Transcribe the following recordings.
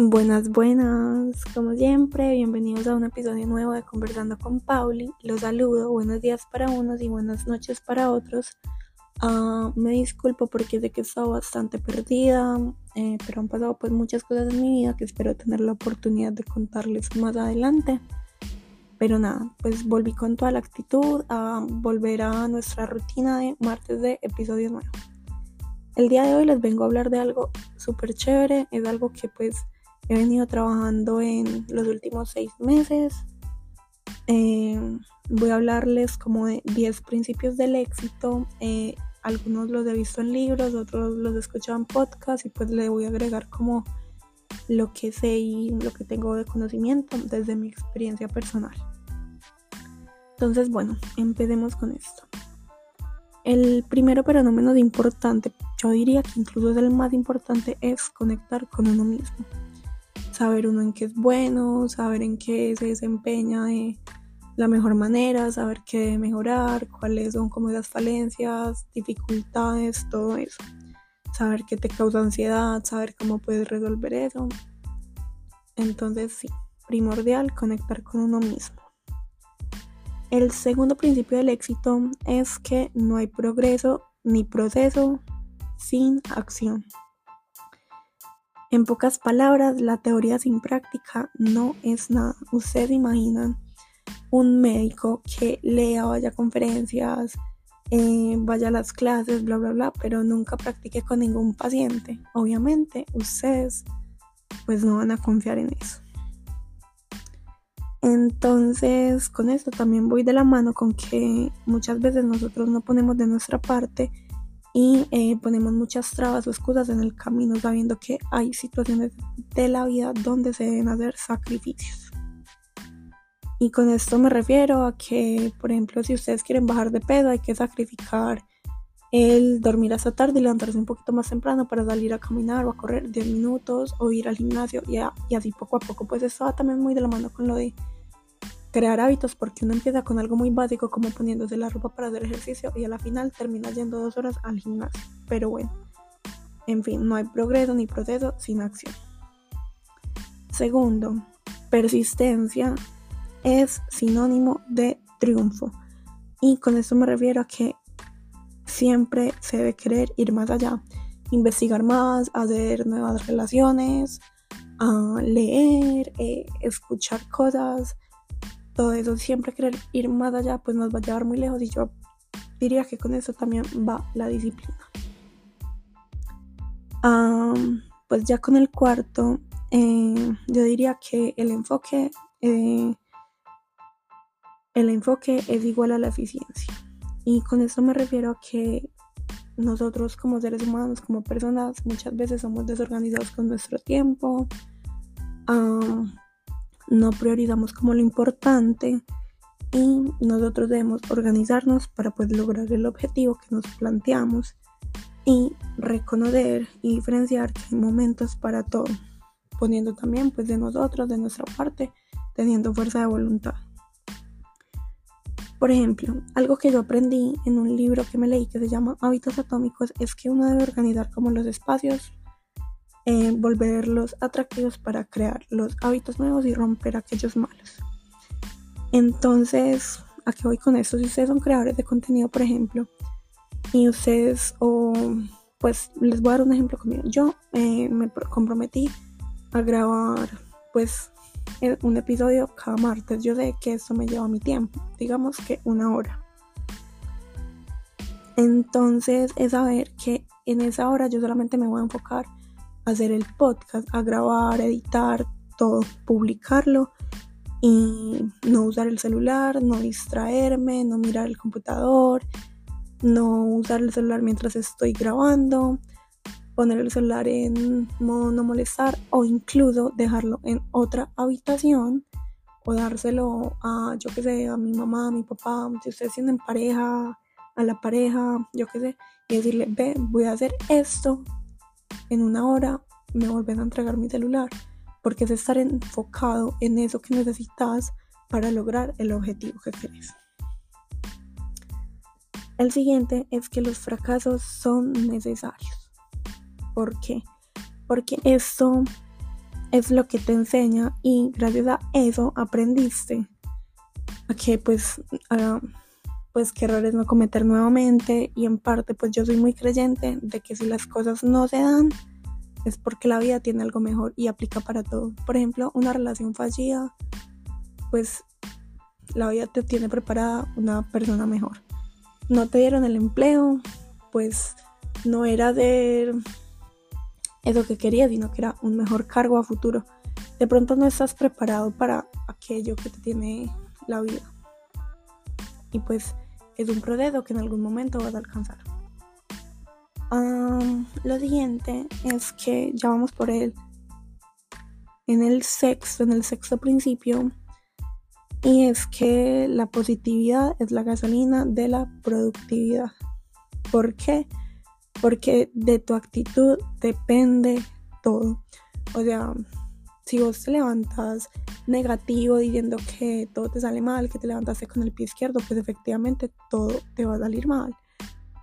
Buenas, buenas, como siempre, bienvenidos a un episodio nuevo de Conversando con Pauli. Los saludo, buenos días para unos y buenas noches para otros. Ah, me disculpo porque sé que he estado bastante perdida, eh, pero han pasado pues muchas cosas en mi vida que espero tener la oportunidad de contarles más adelante. Pero nada, pues volví con toda la actitud a volver a nuestra rutina de martes de episodio nuevo. El día de hoy les vengo a hablar de algo súper chévere, es algo que pues he venido trabajando en los últimos seis meses. Eh, voy a hablarles como de 10 principios del éxito. Eh, algunos los he visto en libros, otros los he escuchado en podcast y pues le voy a agregar como lo que sé y lo que tengo de conocimiento desde mi experiencia personal. Entonces, bueno, empecemos con esto. El primero, pero no menos importante, yo diría que incluso es el más importante, es conectar con uno mismo saber uno en qué es bueno, saber en qué se desempeña de la mejor manera, saber qué debe mejorar, cuáles son como esas falencias, dificultades, todo eso. Saber qué te causa ansiedad, saber cómo puedes resolver eso. Entonces sí, primordial conectar con uno mismo. El segundo principio del éxito es que no hay progreso ni proceso sin acción. En pocas palabras, la teoría sin práctica no es nada. Ustedes imaginan un médico que lea, vaya a conferencias, eh, vaya a las clases, bla, bla, bla, pero nunca practique con ningún paciente. Obviamente, ustedes pues no van a confiar en eso. Entonces, con esto también voy de la mano con que muchas veces nosotros no ponemos de nuestra parte y eh, ponemos muchas trabas o excusas en el camino sabiendo que hay situaciones de la vida donde se deben hacer sacrificios. Y con esto me refiero a que, por ejemplo, si ustedes quieren bajar de peso, hay que sacrificar el dormir hasta tarde y levantarse un poquito más temprano para salir a caminar o a correr 10 minutos o ir al gimnasio y, así poco a poco. Pues esto va también muy de la mano con lo de crear hábitos porque uno empieza con algo muy básico como poniéndose la ropa para hacer ejercicio y a la final termina yendo dos horas al gimnasio. Pero bueno, en fin, no hay progreso ni proceso sin acción. Segundo, persistencia es sinónimo de triunfo. Y con esto me refiero a que siempre se debe querer ir más allá, investigar más, hacer nuevas relaciones, a leer, eh, escuchar cosas, todo eso, siempre querer ir más allá, pues nos va a llevar muy lejos y yo diría que con eso también va la disciplina. pues ya con el cuarto, eh, yo diría que el enfoque, eh, el enfoque es igual a la eficiencia. Y con eso me refiero a que nosotros como seres humanos, como personas, muchas veces somos desorganizados con nuestro tiempo no priorizamos como lo importante y nosotros debemos organizarnos para poder lograr el objetivo que nos planteamos y reconocer y diferenciar que hay momentos para todo, poniendo también pues de nosotros, de nuestra parte, teniendo fuerza de voluntad. Por ejemplo, algo que yo aprendí en un libro que me leí que se llama Hábitos Atómicos es que uno debe organizar como los espacios volverlos atractivos para crear los hábitos nuevos y romper aquellos malos. Entonces, ¿a qué voy con esto? Si ustedes son creadores de contenido, por ejemplo, y ustedes, o pues les voy a dar un ejemplo conmigo. Yo eh, me comprometí a grabar, pues, eh, un episodio cada martes. Yo sé que eso me lleva mi tiempo, digamos que una hora. Entonces es saber que en esa hora yo solamente me voy a enfocar hacer el podcast, a grabar, editar, todo, publicarlo y no usar el celular, no distraerme, no mirar el computador, no usar el celular mientras estoy grabando, poner el celular en modo no molestar o incluso dejarlo en otra habitación o dárselo a, yo que sé, a mi mamá, a mi papá, si ustedes tienen pareja, a la pareja, yo que sé, y decirle, ve, voy a hacer esto en una hora me vuelven a entregar mi celular, porque es estar enfocado en eso que necesitas para lograr el objetivo que quieres. El siguiente es que los fracasos son necesarios. ¿Por qué? Porque esto es lo que te enseña y gracias a eso aprendiste a que pues pues qué errores no cometer nuevamente y en parte pues yo soy muy creyente de que si las cosas no se dan es porque la vida tiene algo mejor y aplica para todo. Por ejemplo, una relación fallida, pues la vida te tiene preparada una persona mejor. No te dieron el empleo, pues no era de eso que querías, sino que era un mejor cargo a futuro. De pronto no estás preparado para aquello que te tiene la vida. Y pues es un proceso que en algún momento vas a alcanzar. lo siguiente es que ya vamos por él en el sexto, en el sexto principio, y es que la positividad es la gasolina de la productividad. ¿Por qué? Porque de tu actitud depende todo. O sea, si vos te levantas negativo diciendo que todo te sale mal, que te levantaste con el pie izquierdo, pues efectivamente todo te va a salir mal.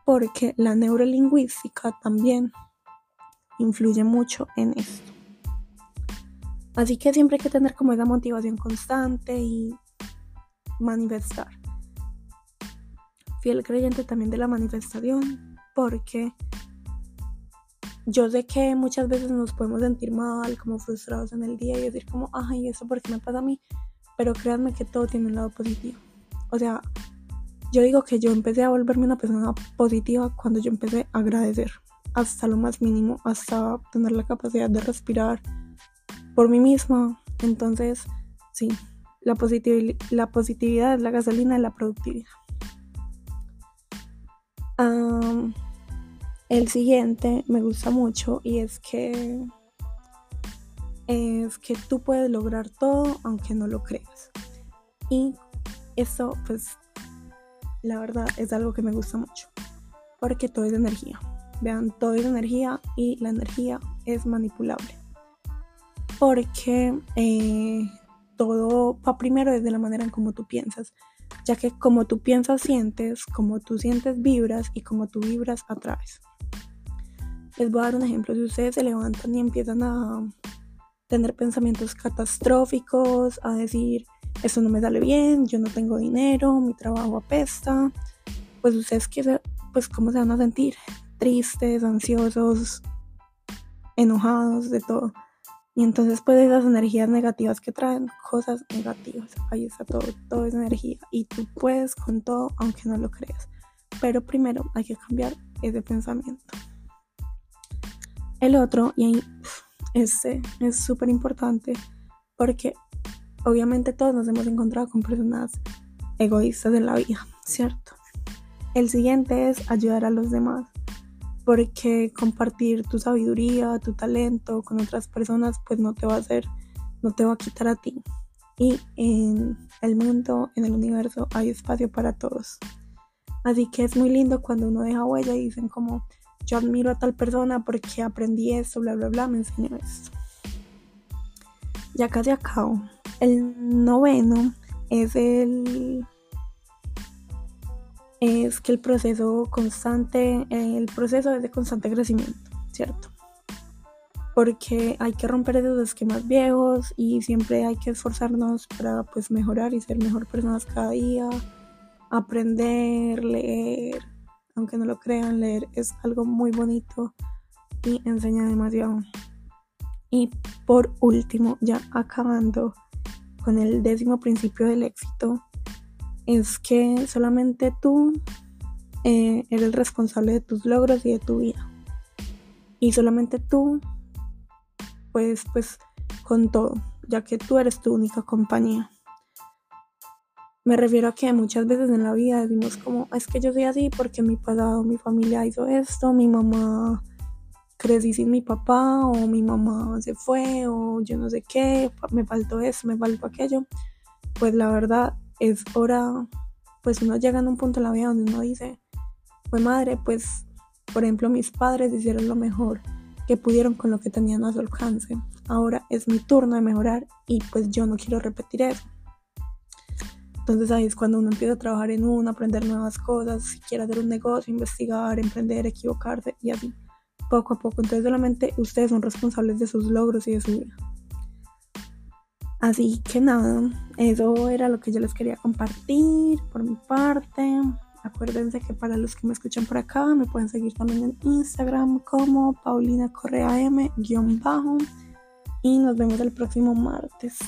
Porque la neurolingüística también influye mucho en esto. Así que siempre hay que tener como esa motivación constante y manifestar. Fiel creyente también de la manifestación, porque yo sé que muchas veces nos podemos sentir mal, como frustrados en el día y decir como, ay, ¿eso por qué me pasa a mí? Pero créanme que todo tiene un lado positivo. O sea, yo digo que yo empecé a volverme una persona positiva cuando yo empecé a agradecer hasta lo más mínimo, hasta tener la capacidad de respirar por mí misma. Entonces, sí, la, la positividad es la gasolina de la productividad. El siguiente me gusta mucho y es que es que tú puedes lograr todo aunque no lo creas. Y eso pues la verdad es algo que me gusta mucho. Porque todo es energía. Vean, todo es energía y la energía es manipulable. Porque eh, todo va primero desde la manera en cómo tú piensas. Ya que como tú piensas, sientes, como tú sientes, vibras y como tú vibras, atraes. Les voy a dar un ejemplo. Si ustedes se levantan y empiezan a tener pensamientos catastróficos, a decir, esto no me sale bien, yo no tengo dinero, mi trabajo apesta, pues ustedes, pues, ¿cómo se van a sentir? Tristes, ansiosos, enojados, de todo. Y entonces, pues, esas energías negativas que traen cosas negativas. Ahí está todo, todo es energía. Y tú puedes con todo, aunque no lo creas. Pero primero hay que cambiar ese pensamiento. El otro, y ahí este es súper importante porque obviamente todos nos hemos encontrado con personas egoístas en la vida, ¿cierto? El siguiente es ayudar a los demás, porque compartir tu sabiduría, tu talento con otras personas, pues no te va a hacer, no te va a quitar a ti. Y en el mundo, en el universo, hay espacio para todos. Así que es muy lindo cuando uno deja huella y dicen como, yo admiro a tal persona porque aprendí esto, bla, bla, bla, me enseñó esto. Ya casi acabo. El noveno es el es que el proceso constante, el proceso es de constante crecimiento, ¿cierto? Porque hay que romper esos esquemas viejos y siempre hay que esforzarnos para pues mejorar y ser mejor personas cada día, aprender, leer, aunque no lo crean, leer es algo muy bonito y enseña demasiado. Y por último, ya acabando con el décimo principio del éxito, es que solamente tú eh, eres responsable de tus logros y de tu vida. Y solamente tú puedes, pues, con todo, ya que tú eres tu única compañía. Me refiero a que muchas veces en la vida decimos como, es que yo soy así porque mi pasado, mi familia hizo esto, mi mamá crecí sin mi papá o mi mamá se fue o yo no sé qué, me faltó eso, me faltó aquello. Pues la verdad es hora, pues uno llega a un punto en la vida donde uno dice, pues madre, pues por ejemplo mis padres hicieron lo mejor que pudieron con lo que tenían a su alcance. Ahora es mi turno de mejorar y pues yo no quiero repetir eso. Entonces ahí es cuando uno empieza a trabajar en uno, aprender nuevas cosas, si quiere hacer un negocio, investigar, emprender, equivocarse y así, poco a poco. Entonces solamente ustedes son responsables de sus logros y de su vida. Así que nada, eso era lo que yo les quería compartir por mi parte. Acuérdense que para los que me escuchan por acá, me pueden seguir también en Instagram como Paulina Correa M-bajo. Y nos vemos el próximo martes.